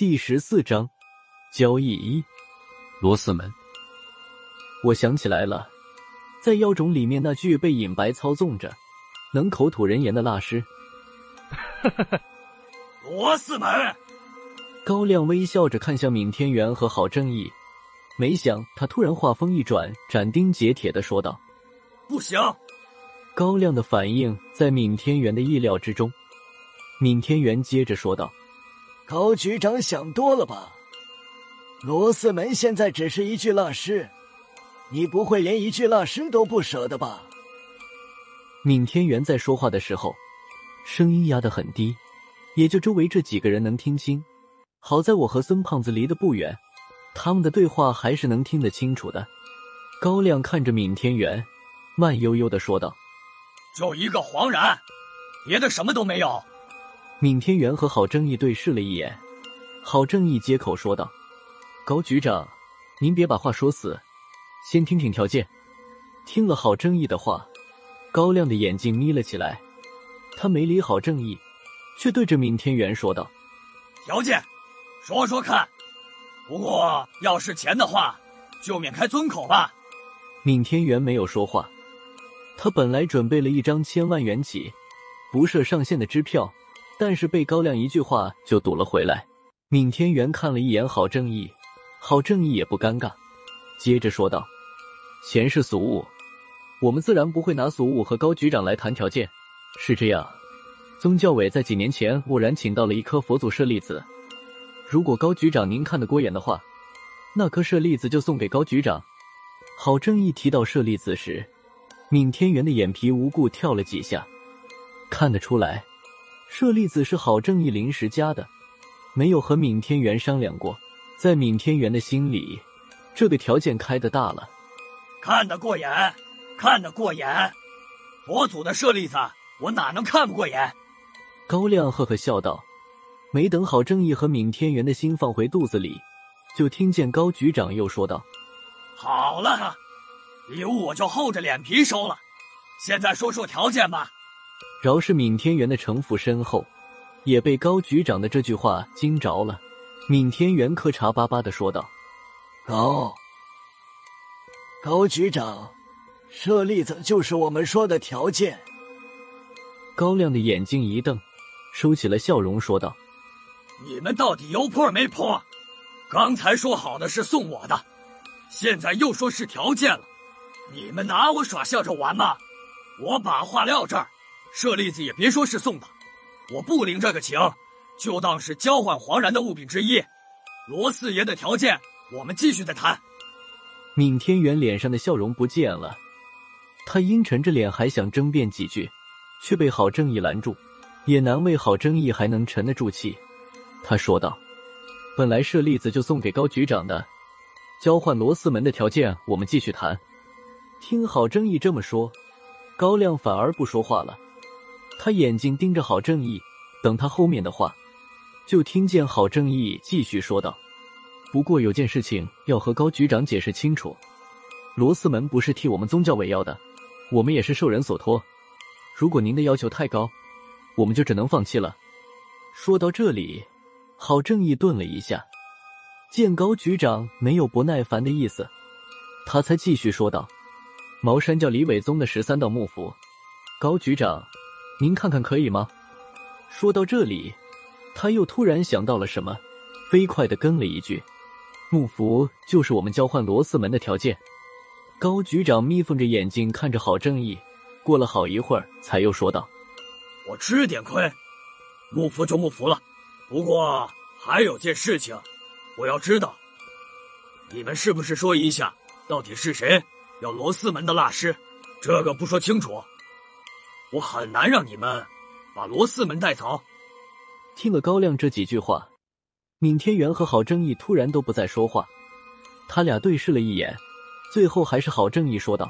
第十四章交易一罗四门。我想起来了，在妖种里面那具被隐白操纵着、能口吐人言的蜡师。罗四门。高亮微笑着看向闵天元和郝正义，没想他突然话锋一转，斩钉截铁的说道：“不行！”高亮的反应在闵天元的意料之中。闵天元接着说道。高局长想多了吧？罗四门现在只是一具蜡尸，你不会连一具蜡尸都不舍得吧？闵天元在说话的时候，声音压得很低，也就周围这几个人能听清。好在我和孙胖子离得不远，他们的对话还是能听得清楚的。高亮看着闵天元，慢悠悠的说道：“就一个黄然，别的什么都没有。”闵天元和郝正义对视了一眼，郝正义接口说道：“高局长，您别把话说死，先听听条件。”听了郝正义的话，高亮的眼睛眯了起来，他没理郝正义，却对着闵天元说道：“条件，说说看。不过要是钱的话，就免开尊口吧。”闵天元没有说话，他本来准备了一张千万元起，不设上限的支票。但是被高亮一句话就堵了回来。闵天元看了一眼郝正义，郝正义也不尴尬，接着说道：“钱是俗物，我们自然不会拿俗物和高局长来谈条件。是这样，宗教委在几年前偶然请到了一颗佛祖舍利子，如果高局长您看得过眼的话，那颗舍利子就送给高局长。”郝正义提到舍利子时，闵天元的眼皮无故跳了几下，看得出来。舍利子是郝正义临时加的，没有和闵天元商量过。在闵天元的心里，这个条件开的大了。看得过眼，看得过眼。佛祖的舍利子，我哪能看不过眼？高亮呵呵笑道。没等郝正义和闵天元的心放回肚子里，就听见高局长又说道：“好了，礼物我就厚着脸皮收了。现在说说条件吧。”饶是闵天元的城府深厚，也被高局长的这句话惊着了。闵天元磕茶巴巴的说道：“高高局长，这例子就是我们说的条件。”高亮的眼睛一瞪，收起了笑容，说道：“你们到底有破没破？刚才说好的是送我的，现在又说是条件了，你们拿我耍笑着玩吗？我把话撂这儿。”舍利子也别说是送的，我不领这个情，就当是交换黄然的物品之一。罗四爷的条件，我们继续再谈。闵天元脸上的笑容不见了，他阴沉着脸还想争辩几句，却被郝正义拦住。也难为郝正义还能沉得住气，他说道：“本来舍利子就送给高局长的，交换罗四门的条件，我们继续谈。”听郝正义这么说，高亮反而不说话了。他眼睛盯着郝正义，等他后面的话，就听见郝正义继续说道：“不过有件事情要和高局长解释清楚，罗斯门不是替我们宗教委要的，我们也是受人所托。如果您的要求太高，我们就只能放弃了。”说到这里，郝正义顿了一下，见高局长没有不耐烦的意思，他才继续说道：“茅山教李伟宗的十三道木符，高局长。”您看看可以吗？说到这里，他又突然想到了什么，飞快的跟了一句：“木符就是我们交换罗四门的条件。”高局长眯缝着眼睛看着郝正义，过了好一会儿，才又说道：“我吃点亏，木符就木符了。不过还有件事情，我要知道，你们是不是说一下，到底是谁要罗四门的蜡师？这个不说清楚。”我很难让你们把罗四门带走。听了高亮这几句话，闵天元和郝正义突然都不再说话。他俩对视了一眼，最后还是郝正义说道：“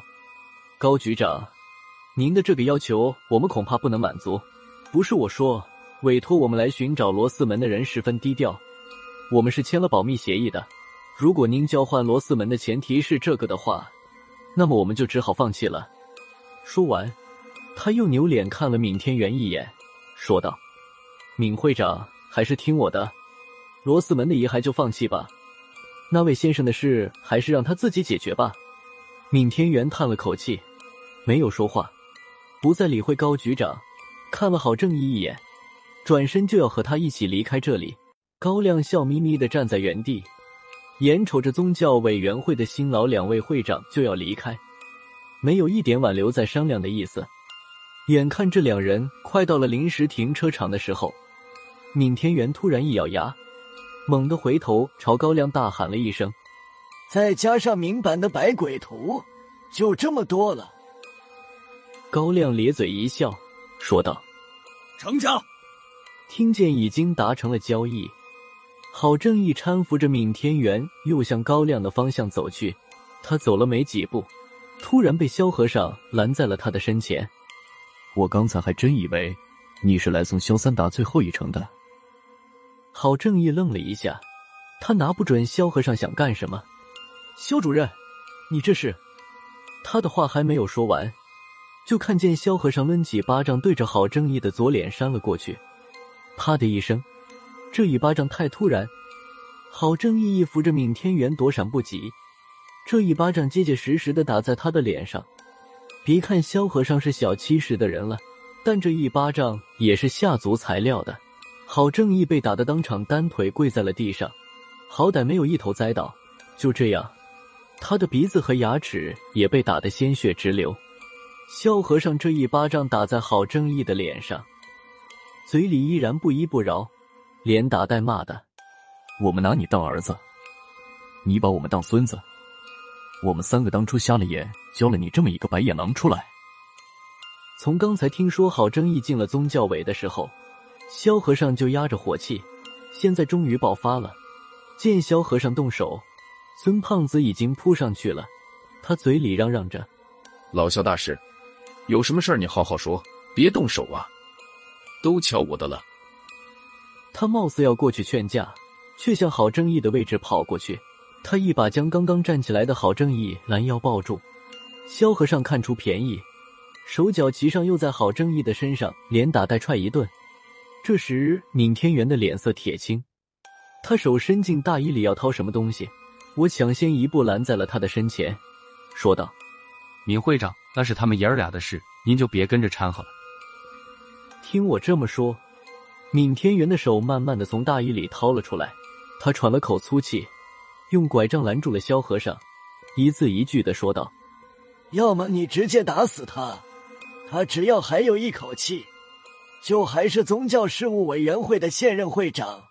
高局长，您的这个要求我们恐怕不能满足。不是我说，委托我们来寻找罗四门的人十分低调，我们是签了保密协议的。如果您交换罗四门的前提是这个的话，那么我们就只好放弃了。”说完。他又扭脸看了闵天元一眼，说道：“闵会长，还是听我的。罗斯门的遗骸就放弃吧，那位先生的事还是让他自己解决吧。闵天元叹了口气，没有说话，不再理会高局长，看了郝正义一眼，转身就要和他一起离开这里。高亮笑眯眯的站在原地，眼瞅着宗教委员会的新老两位会长就要离开，没有一点挽留再商量的意思。眼看这两人快到了临时停车场的时候，闵天元突然一咬牙，猛地回头朝高亮大喊了一声：“再加上明版的百鬼图，就这么多了。”高亮咧嘴一笑，说道：“成交。”听见已经达成了交易。郝正义搀扶着闵天元，又向高亮的方向走去。他走了没几步，突然被萧和尚拦在了他的身前。我刚才还真以为你是来送萧三达最后一程的。郝正义愣了一下，他拿不准萧和尚想干什么。萧主任，你这是？他的话还没有说完，就看见萧和尚抡起巴掌，对着郝正义的左脸扇了过去。啪的一声。这一巴掌太突然，郝正义一扶着闵天元躲闪不及，这一巴掌结结实实的打在他的脸上。别看萧和尚是小七十的人了，但这一巴掌也是下足材料的。郝正义被打得当场单腿跪在了地上，好歹没有一头栽倒。就这样，他的鼻子和牙齿也被打得鲜血直流。萧和尚这一巴掌打在郝正义的脸上，嘴里依然不依不饶。连打带骂的，我们拿你当儿子，你把我们当孙子。我们三个当初瞎了眼，教了你这么一个白眼狼出来。从刚才听说郝正义进了宗教委的时候，萧和尚就压着火气，现在终于爆发了。见萧和尚动手，孙胖子已经扑上去了，他嘴里嚷嚷着：“老萧大师，有什么事儿你好好说，别动手啊，都瞧我的了。”他貌似要过去劝架，却向郝正义的位置跑过去。他一把将刚刚站起来的郝正义拦腰抱住。萧和尚看出便宜，手脚齐上，又在郝正义的身上连打带踹一顿。这时，闵天元的脸色铁青，他手伸进大衣里要掏什么东西，我抢先一步拦在了他的身前，说道：“闵会长，那是他们爷儿俩的事，您就别跟着掺和了。”听我这么说。闵天元的手慢慢的从大衣里掏了出来，他喘了口粗气，用拐杖拦住了萧和尚，一字一句的说道：“要么你直接打死他，他只要还有一口气，就还是宗教事务委员会的现任会长。”